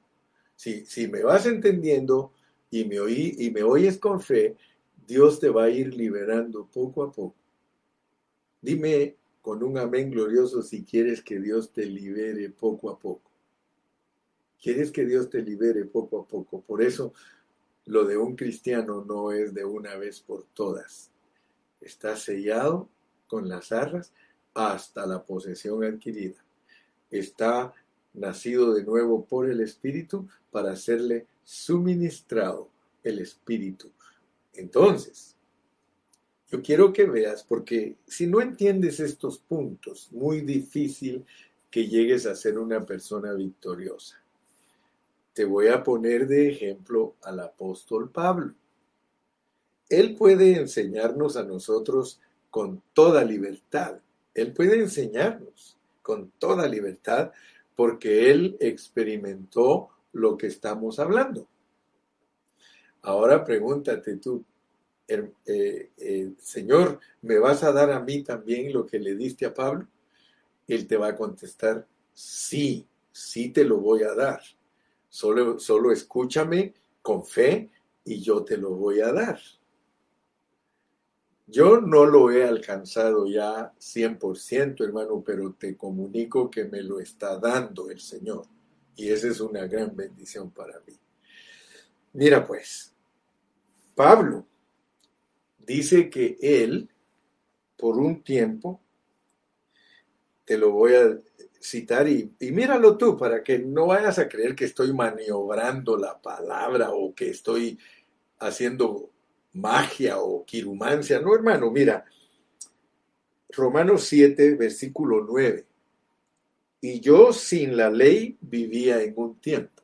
Si, si me vas entendiendo y me, oí, y me oyes con fe, Dios te va a ir liberando poco a poco. Dime con un amén glorioso si quieres que Dios te libere poco a poco. Quieres que Dios te libere poco a poco. Por eso lo de un cristiano no es de una vez por todas. Está sellado con las arras hasta la posesión adquirida. Está nacido de nuevo por el Espíritu para hacerle suministrado el Espíritu. Entonces, yo quiero que veas, porque si no entiendes estos puntos, muy difícil que llegues a ser una persona victoriosa. Te voy a poner de ejemplo al apóstol Pablo. Él puede enseñarnos a nosotros con toda libertad. Él puede enseñarnos con toda libertad porque Él experimentó lo que estamos hablando. Ahora pregúntate tú, eh, eh, Señor, ¿me vas a dar a mí también lo que le diste a Pablo? Él te va a contestar, sí, sí te lo voy a dar. Solo, solo escúchame con fe y yo te lo voy a dar. Yo no lo he alcanzado ya 100%, hermano, pero te comunico que me lo está dando el Señor. Y esa es una gran bendición para mí. Mira pues, Pablo dice que él, por un tiempo, te lo voy a citar y, míralo tú para que no vayas a creer que estoy maniobrando la palabra o que estoy haciendo magia o quirumancia. No, hermano, mira, Romanos 7, versículo 9. Y yo sin la ley vivía en un tiempo.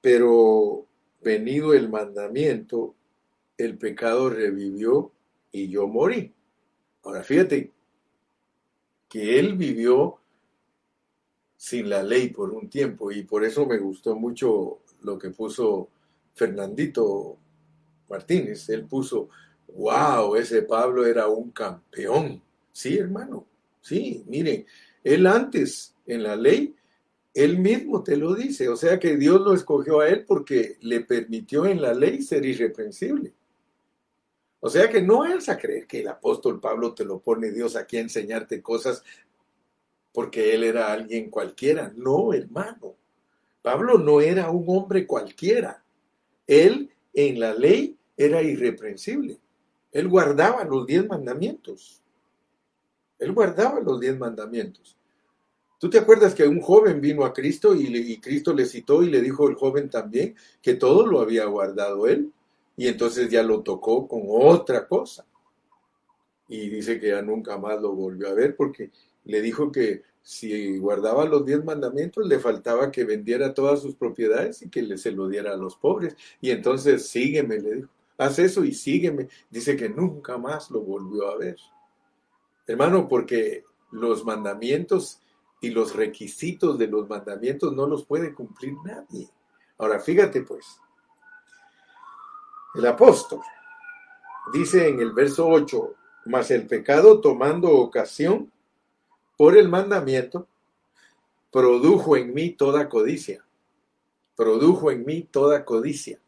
Pero venido el mandamiento, el pecado revivió y yo morí. Ahora fíjate que él vivió sin la ley por un tiempo y por eso me gustó mucho lo que puso Fernandito Martínez. Él puso, wow, ese Pablo era un campeón. Sí, hermano, sí, miren, él antes en la ley, él mismo te lo dice, o sea que Dios lo escogió a él porque le permitió en la ley ser irreprensible. O sea que no es a creer que el apóstol Pablo te lo pone Dios aquí a enseñarte cosas porque él era alguien cualquiera. No, hermano. Pablo no era un hombre cualquiera. Él en la ley era irreprensible. Él guardaba los diez mandamientos. Él guardaba los diez mandamientos. ¿Tú te acuerdas que un joven vino a Cristo y, y, Cristo le citó y le dijo el joven también que todo lo había guardado él? Y entonces ya lo tocó con otra cosa. Y dice que ya nunca más lo volvió a ver porque le dijo que si guardaba los diez mandamientos, le faltaba que vendiera todas sus propiedades y que le, se lo diera a los pobres. Y entonces sígueme, le dijo, haz eso y sígueme. Dice que nunca más lo volvió a ver. Hermano, porque los mandamientos y los requisitos de los mandamientos no los puede cumplir nadie. Ahora, fíjate pues, el apóstol dice en el verso 8, mas el pecado tomando ocasión por el mandamiento, produjo en mí toda codicia, produjo en mí toda codicia.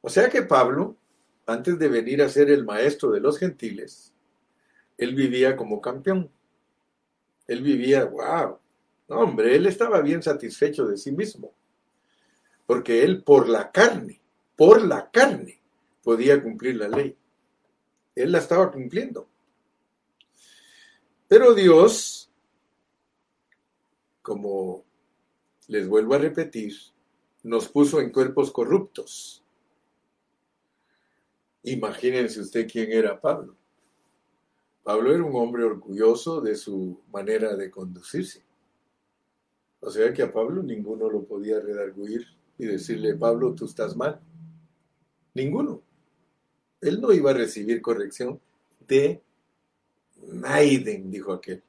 O sea que Pablo, antes de venir a ser el maestro de los gentiles, él vivía como campeón. Él vivía, wow, no, hombre, él estaba bien satisfecho de sí mismo, porque él por la carne, por la carne, podía cumplir la ley. Él la estaba cumpliendo. Pero Dios, como les vuelvo a repetir, nos puso en cuerpos corruptos. Imagínense usted quién era Pablo. Pablo era un hombre orgulloso de su manera de conducirse. O sea que a Pablo ninguno lo podía redarguir y decirle, Pablo, tú estás mal. Ninguno. Él no iba a recibir corrección de Naiden, dijo aquel.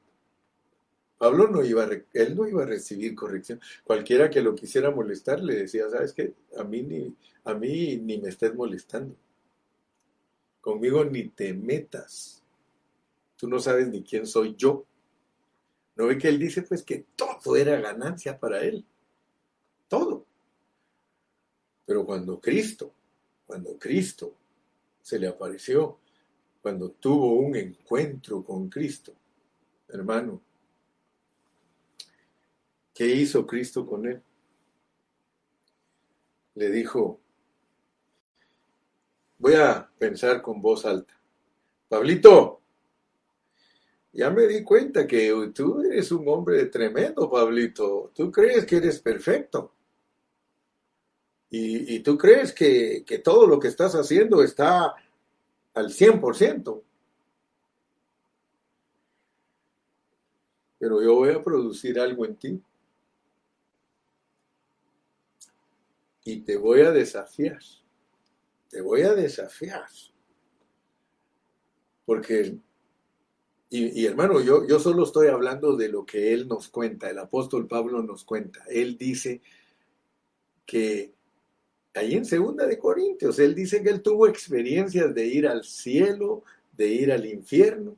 Pablo no iba a, él no iba a recibir corrección. Cualquiera que lo quisiera molestar le decía, ¿sabes qué? A mí ni, a mí ni me estés molestando. Conmigo ni te metas. Tú no sabes ni quién soy yo. ¿No ve que él dice pues que todo era ganancia para él? Todo. Pero cuando Cristo, cuando Cristo se le apareció, cuando tuvo un encuentro con Cristo, hermano, ¿qué hizo Cristo con él? Le dijo, voy a pensar con voz alta, Pablito, ya me di cuenta que tú eres un hombre tremendo, Pablito. Tú crees que eres perfecto. Y, tú crees que, que, todo lo que estás haciendo está al 100%. Pero yo voy a producir algo en ti. Y te voy a desafiar. Te voy a desafiar. Porque y, hermano, yo, yo solo estoy hablando de lo que él nos cuenta, el apóstol Pablo nos cuenta. Él dice que ahí en segunda de Corintios, él dice que él tuvo experiencias de ir al cielo, de ir al infierno,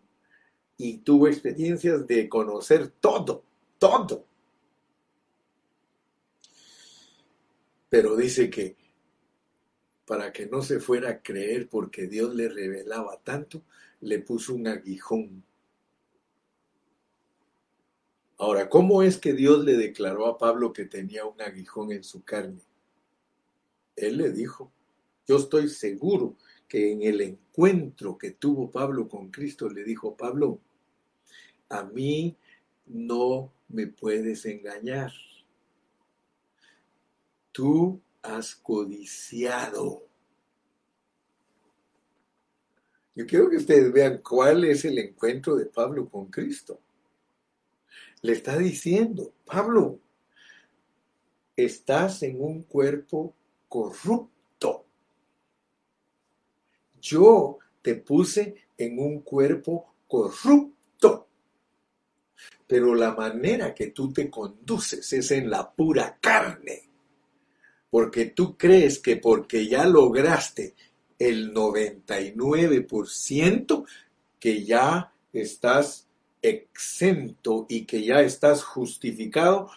y tuvo experiencias de conocer todo, todo. Pero dice que para que no se fuera a creer porque Dios le revelaba tanto, le puso un aguijón Ahora, ¿cómo es que Dios le declaró a Pablo que tenía un aguijón en su carne? Él le dijo, yo estoy seguro que en el encuentro que tuvo Pablo con Cristo, le dijo, Pablo, a mí no me puedes engañar. Tú has codiciado. Yo quiero que ustedes vean cuál es el encuentro de Pablo con Cristo le está diciendo, Pablo, estás en un cuerpo corrupto. Yo te puse en un cuerpo corrupto. pero la manera que tú te conduces es en la pura carne. Porque tú crees que porque ya lograste el 99%, que ya estás exento y que ya estás justificado,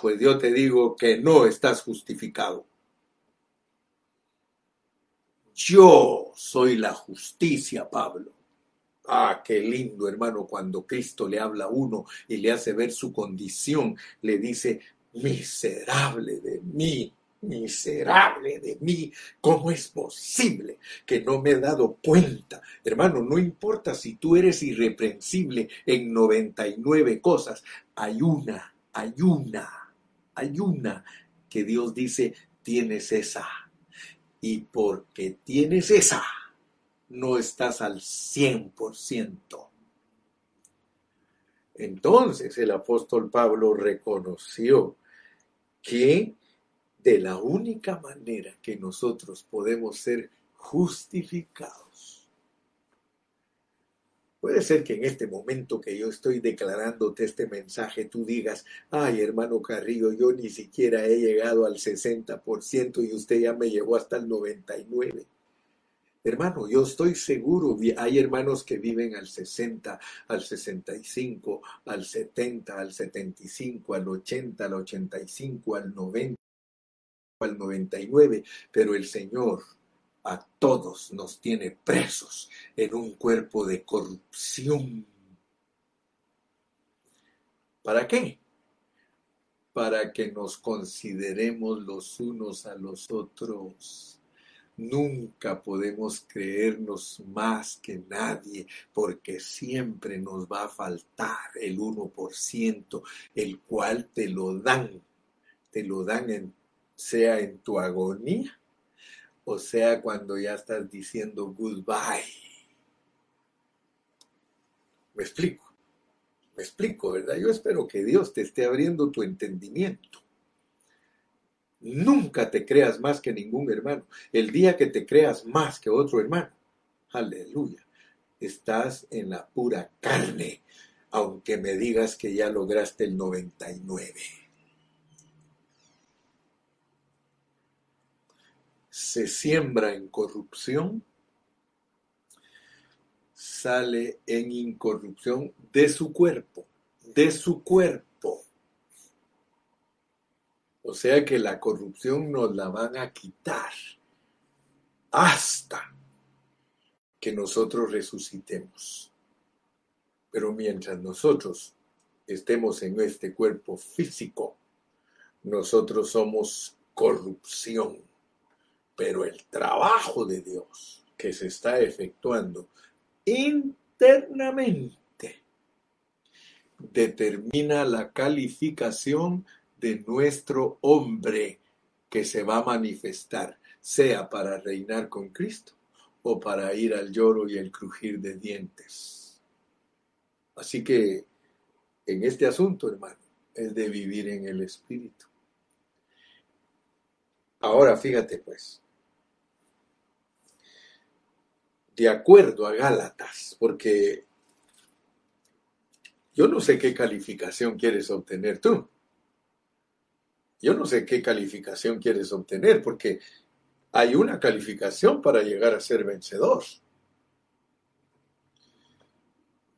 pues yo te digo que no estás justificado. Yo soy la justicia, Pablo. Ah, qué lindo, hermano, cuando Cristo le habla a uno y le hace ver su condición, le dice, miserable de mí, miserable de mí, ¿cómo es posible que no me he dado cuenta? Hermano, no importa si tú eres irreprensible en 99 cosas, hay una, hay una, hay una que Dios dice, tienes esa. Y porque tienes esa, no estás al 100%. Entonces el apóstol Pablo reconoció que de la única manera que nosotros podemos ser justificados. Puede ser que en este momento que yo estoy declarándote este mensaje, tú digas, ay hermano Carrillo, yo ni siquiera he llegado al 60% y usted ya me llevó hasta el 99%. Hermano, yo estoy seguro, hay hermanos que viven al 60, al 65, al 70, al 75, al 80, al 85, al 90, al 99, pero el Señor a todos nos tiene presos en un cuerpo de corrupción. ¿Para qué? Para que nos consideremos los unos a los otros Nunca podemos creernos más que nadie porque siempre nos va a faltar el 1%, el cual te lo dan, te lo dan en, sea en tu agonía o sea cuando ya estás diciendo goodbye. Me explico, me explico, ¿verdad? Yo espero que Dios te esté abriendo tu entendimiento. Nunca te creas más que ningún hermano. El día que te creas más que otro hermano, aleluya, estás en la pura carne, aunque me digas que ya lograste el 99. Se siembra en corrupción, sale en incorrupción de su cuerpo, de su cuerpo o sea que la corrupción nos la van a quitar hasta que nosotros resucitemos. Pero mientras nosotros estemos en este cuerpo físico, nosotros somos corrupción. Pero el trabajo de Dios que se está efectuando internamente determina la calificación de nuestro hombre que se va a manifestar, sea para reinar con Cristo o para ir al lloro y el crujir de dientes. Así que en este asunto, hermano, es de vivir en el Espíritu. Ahora fíjate pues, de acuerdo a Gálatas, porque yo no sé qué calificación quieres obtener tú. Yo no sé qué calificación quieres obtener, porque hay una calificación para llegar a ser vencedor.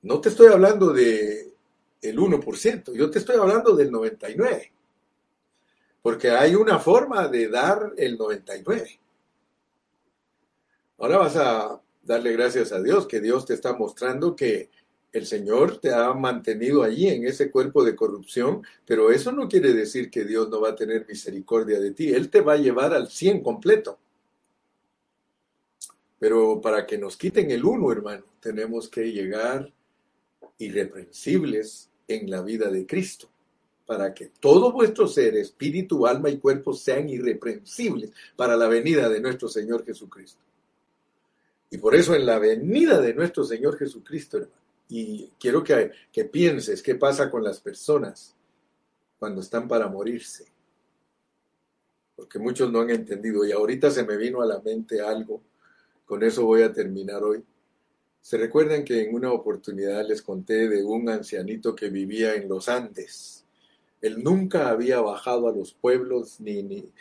No te estoy hablando de el 1%, yo te estoy hablando del 99%, porque hay una forma de dar el 99%. Ahora vas a darle gracias a Dios, que Dios te está mostrando que el Señor te ha mantenido allí en ese cuerpo de corrupción, pero eso no quiere decir que Dios no va a tener misericordia de ti. Él te va a llevar al 100 completo. Pero para que nos quiten el uno, hermano, tenemos que llegar irreprensibles en la vida de Cristo, para que todo vuestro ser, espíritu, alma y cuerpo sean irreprensibles para la venida de nuestro Señor Jesucristo. Y por eso en la venida de nuestro Señor Jesucristo, hermano, y quiero que, que pienses qué pasa con las personas cuando están para morirse. Porque muchos no han entendido. Y ahorita se me vino a la mente algo. Con eso voy a terminar hoy. Se recuerdan que en una oportunidad les conté de un ancianito que vivía en los Andes. Él nunca había bajado a los pueblos ni, ni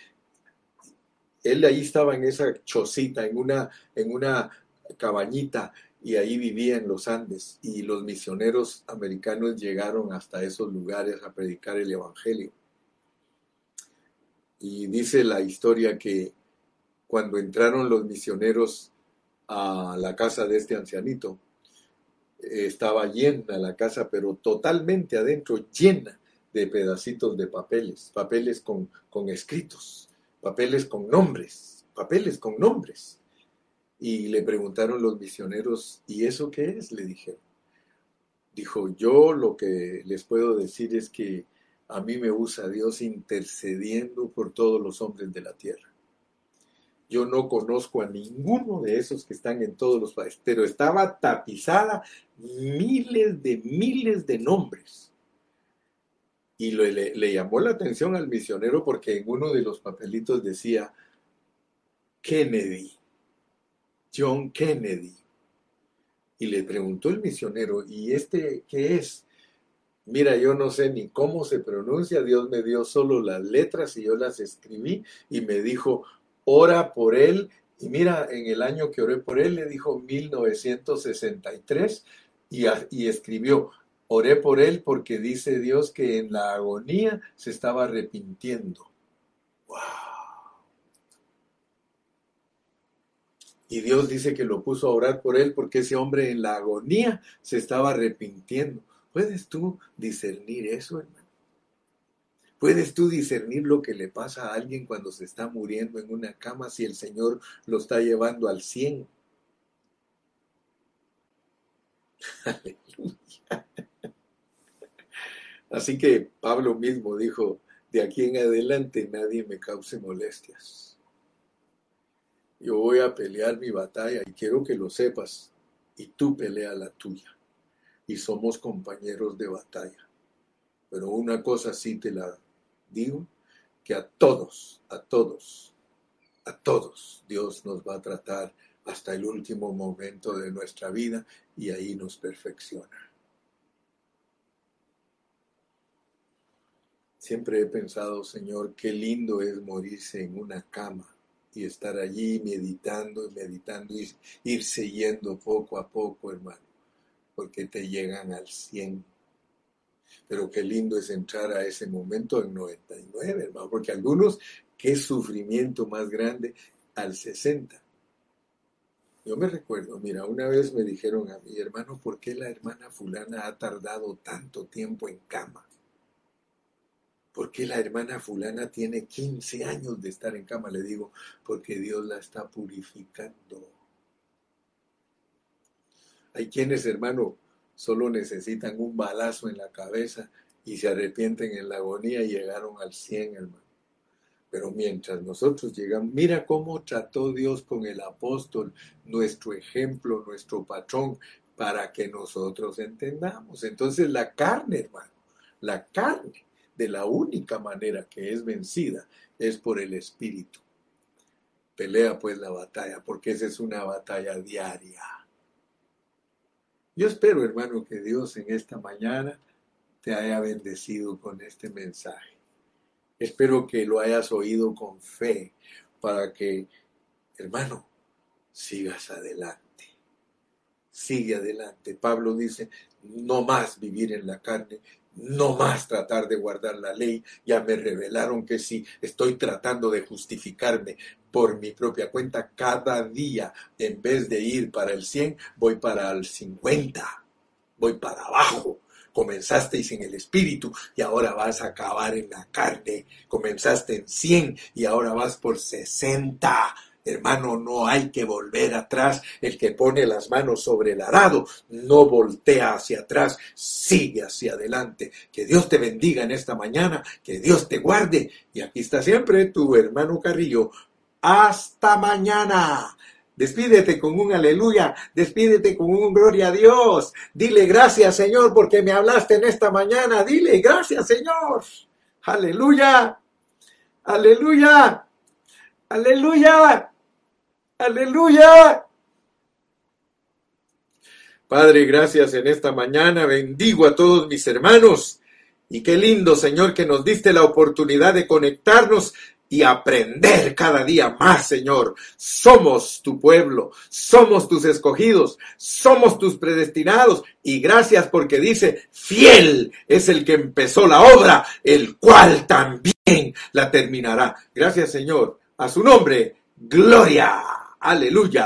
él ahí estaba en esa chocita, en una, en una cabañita, y ahí vivía en los Andes. Y los misioneros americanos llegaron hasta esos lugares a predicar el Evangelio. Y dice la historia que cuando entraron los misioneros a la casa de este ancianito, estaba llena la casa, pero totalmente adentro, llena de pedacitos de papeles, papeles con, con escritos, papeles con nombres, papeles con nombres. Y le preguntaron los misioneros, ¿y eso qué es? Le dijeron. Dijo, yo lo que les puedo decir es que a mí me usa Dios intercediendo por todos los hombres de la tierra. Yo no conozco a ninguno de esos que están en todos los países, pero estaba tapizada miles de miles de nombres. Y le, llamó la atención al misionero porque en uno de los papelitos decía Kennedy, John Kennedy. Y le preguntó el misionero, ¿y este qué es? Mira, yo no sé ni cómo se pronuncia, Dios me dio solo las letras y yo las escribí y me dijo, ora por él. Y mira, en el año que oré por él, le dijo 1963 y, y escribió, Oré por él porque dice Dios que en la agonía se estaba arrepintiendo. ¡Wow! Y Dios dice que lo puso a orar por él porque ese hombre en la agonía se estaba arrepintiendo. ¿Puedes tú discernir eso, hermano? ¿Puedes tú discernir lo que le pasa a alguien cuando se está muriendo en una cama si el Señor lo está llevando al 100? (laughs) Así que Pablo mismo dijo, de aquí en adelante nadie me cause molestias. Yo voy a pelear mi batalla y quiero que lo sepas, y tú pelea la tuya. Y somos compañeros de batalla. Pero una cosa sí te la digo que a todos, a todos, a todos Dios nos va a tratar hasta el último momento de nuestra vida y ahí nos perfecciona. Siempre he pensado, Señor, qué lindo es morirse en una cama y estar allí meditando y meditando y irse yendo poco a poco, hermano, porque te llegan al 100 pero qué lindo es entrar a ese momento en 99, hermano, porque algunos, qué sufrimiento más grande al 60. Yo me recuerdo, mira, una vez me dijeron a mi hermano, ¿por qué la hermana fulana ha tardado tanto tiempo en cama? ¿Por qué la hermana fulana tiene 15 años de estar en cama? Le digo, porque Dios la está purificando. Hay quienes, hermano, solo necesitan un balazo en la cabeza y se arrepienten en la agonía y llegaron al 100, hermano. Pero mientras nosotros llegamos, mira cómo trató Dios con el apóstol, nuestro ejemplo, nuestro patrón, para que nosotros entendamos. Entonces la carne, hermano, la carne, de la única manera que es vencida, es por el Espíritu. Pelea pues la batalla, porque esa es una batalla diaria. Yo espero, hermano, que Dios en esta mañana te haya bendecido con este mensaje. Espero que lo hayas oído con fe para que, hermano, sigas adelante. Sigue adelante. Pablo dice, no más vivir en la carne, no más tratar de guardar la ley. Ya me revelaron que si estoy tratando de justificarme por mi propia cuenta, cada día, en vez de ir para el 100, voy para el 50, voy para abajo. Comenzasteis en el espíritu y ahora vas a acabar en la carne. Comenzaste en 100 y ahora vas por 60 Hermano, no hay que volver atrás. El que pone las manos sobre el arado no voltea hacia atrás, sigue hacia adelante. Que Dios te bendiga en esta mañana, que Dios te guarde. Y aquí está siempre tu hermano Carrillo. Hasta mañana. Despídete con un aleluya, despídete con un gloria a Dios. Dile gracias Señor porque me hablaste en esta mañana. Dile gracias Señor. Aleluya. Aleluya. Aleluya. Aleluya. Padre, gracias en esta mañana. Bendigo a todos mis hermanos. Y qué lindo, Señor, que nos diste la oportunidad de conectarnos y aprender cada día más, Señor. Somos tu pueblo, somos tus escogidos, somos tus predestinados. Y gracias porque dice, fiel es el que empezó la obra, el cual también la terminará. Gracias, Señor. A su nombre, gloria. Aleluya.